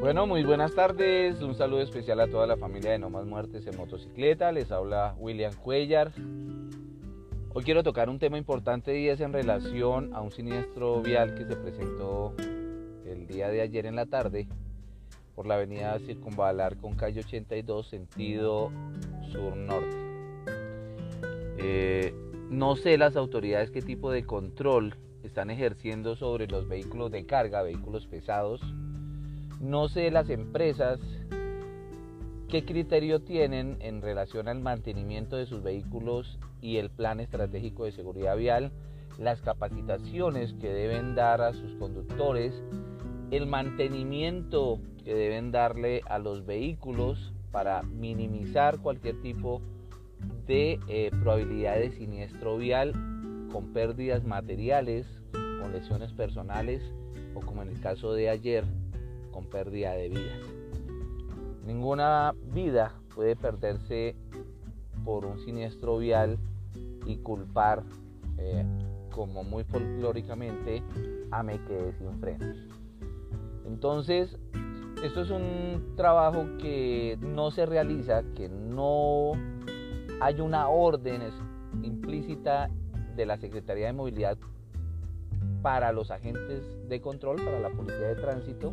Bueno, muy buenas tardes. Un saludo especial a toda la familia de No Más Muertes en Motocicleta. Les habla William Cuellar. Hoy quiero tocar un tema importante y es en relación a un siniestro vial que se presentó el día de ayer en la tarde por la avenida Circunvalar con calle 82 sentido sur-norte. Eh, no sé las autoridades qué tipo de control están ejerciendo sobre los vehículos de carga, vehículos pesados no sé las empresas qué criterio tienen en relación al mantenimiento de sus vehículos y el plan estratégico de seguridad vial, las capacitaciones que deben dar a sus conductores, el mantenimiento que deben darle a los vehículos para minimizar cualquier tipo de eh, probabilidad de siniestro vial con pérdidas materiales, con lesiones personales o como en el caso de ayer con pérdida de vidas. Ninguna vida puede perderse por un siniestro vial y culpar, eh, como muy folclóricamente, a me quedé sin frenos. Entonces, esto es un trabajo que no se realiza, que no hay una orden implícita de la Secretaría de Movilidad para los agentes de control, para la Policía de Tránsito,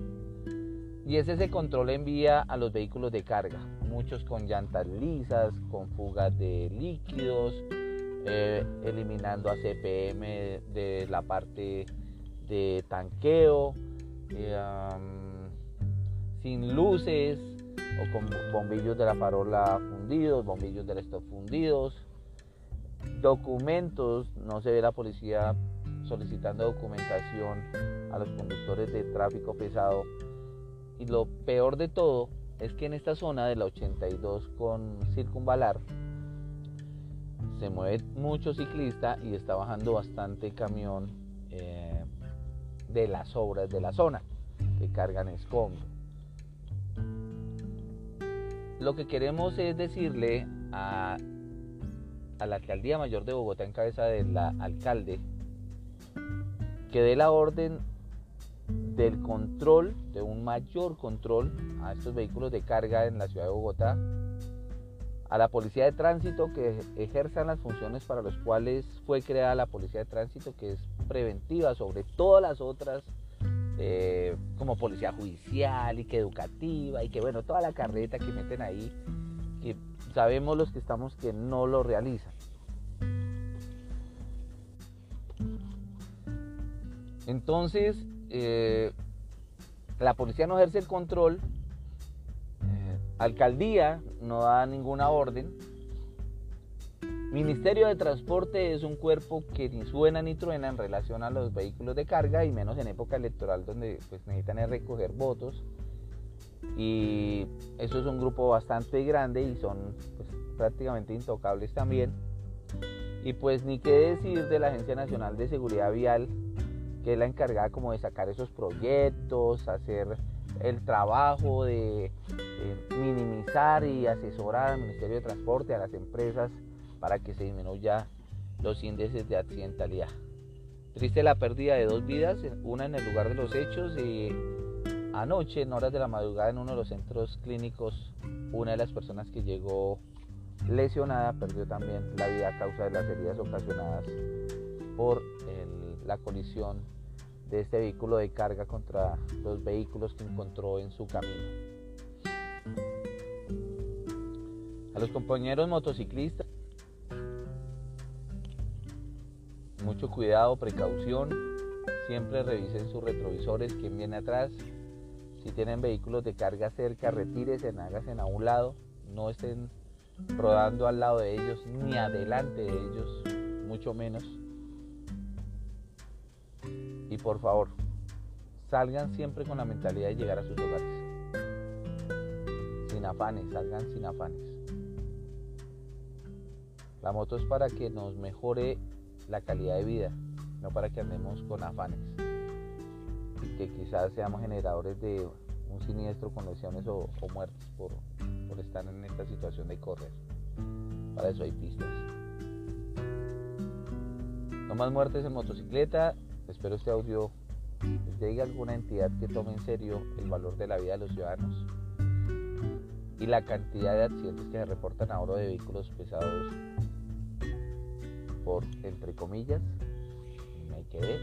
y es ese control envía a los vehículos de carga, muchos con llantas lisas, con fugas de líquidos, eh, eliminando a CPM de la parte de tanqueo, eh, sin luces o con bombillos de la farola fundidos, bombillos del stop fundidos, documentos, no se ve la policía solicitando documentación a los conductores de tráfico pesado y lo peor de todo es que en esta zona de la 82 con Circunvalar se mueve mucho ciclista y está bajando bastante camión eh, de las obras de la zona que cargan escombros. Lo que queremos es decirle a, a la alcaldía mayor de Bogotá en cabeza del alcalde que dé la orden del control, de un mayor control a estos vehículos de carga en la ciudad de Bogotá, a la policía de tránsito que ejerzan las funciones para las cuales fue creada la policía de tránsito, que es preventiva sobre todas las otras, eh, como policía judicial y que educativa y que bueno, toda la carreta que meten ahí, que sabemos los que estamos que no lo realizan. Entonces, eh, la policía no ejerce el control, eh, alcaldía no da ninguna orden, Ministerio de Transporte es un cuerpo que ni suena ni truena en relación a los vehículos de carga y menos en época electoral donde pues, necesitan recoger votos. Y eso es un grupo bastante grande y son pues, prácticamente intocables también. Y pues ni qué decir de la Agencia Nacional de Seguridad Vial que es la encargada como de sacar esos proyectos, hacer el trabajo de, minimizar y asesorar al Ministerio de Transporte, a las empresas, para que se disminuya los índices de accidentalidad. Triste la pérdida de dos vidas, una en el lugar de los hechos y anoche, en horas de la madrugada, en uno de los centros clínicos, una de las personas que llegó lesionada perdió también la vida a causa de las heridas ocasionadas por la colisión de este vehículo de carga contra los vehículos que encontró en su camino. A los compañeros motociclistas, mucho cuidado, precaución, siempre revisen sus retrovisores, quién viene atrás. Si tienen vehículos de carga cerca, retírese, háganse a un lado, no estén rodando al lado de ellos ni adelante de ellos, mucho menos. Y por favor, salgan siempre con la mentalidad de llegar a sus hogares. Sin afanes, salgan sin afanes. La moto es para que nos mejore la calidad de vida, no para que andemos con afanes. Y que quizás seamos generadores de un siniestro con lesiones o, muertes por, por estar en esta situación de correr. Para eso hay pistas. No más muertes en motocicleta Espero este audio llegue alguna entidad que tome en serio el valor de la vida de los ciudadanos y la cantidad de accidentes que se reportan ahora de vehículos pesados por, entre comillas, me quedé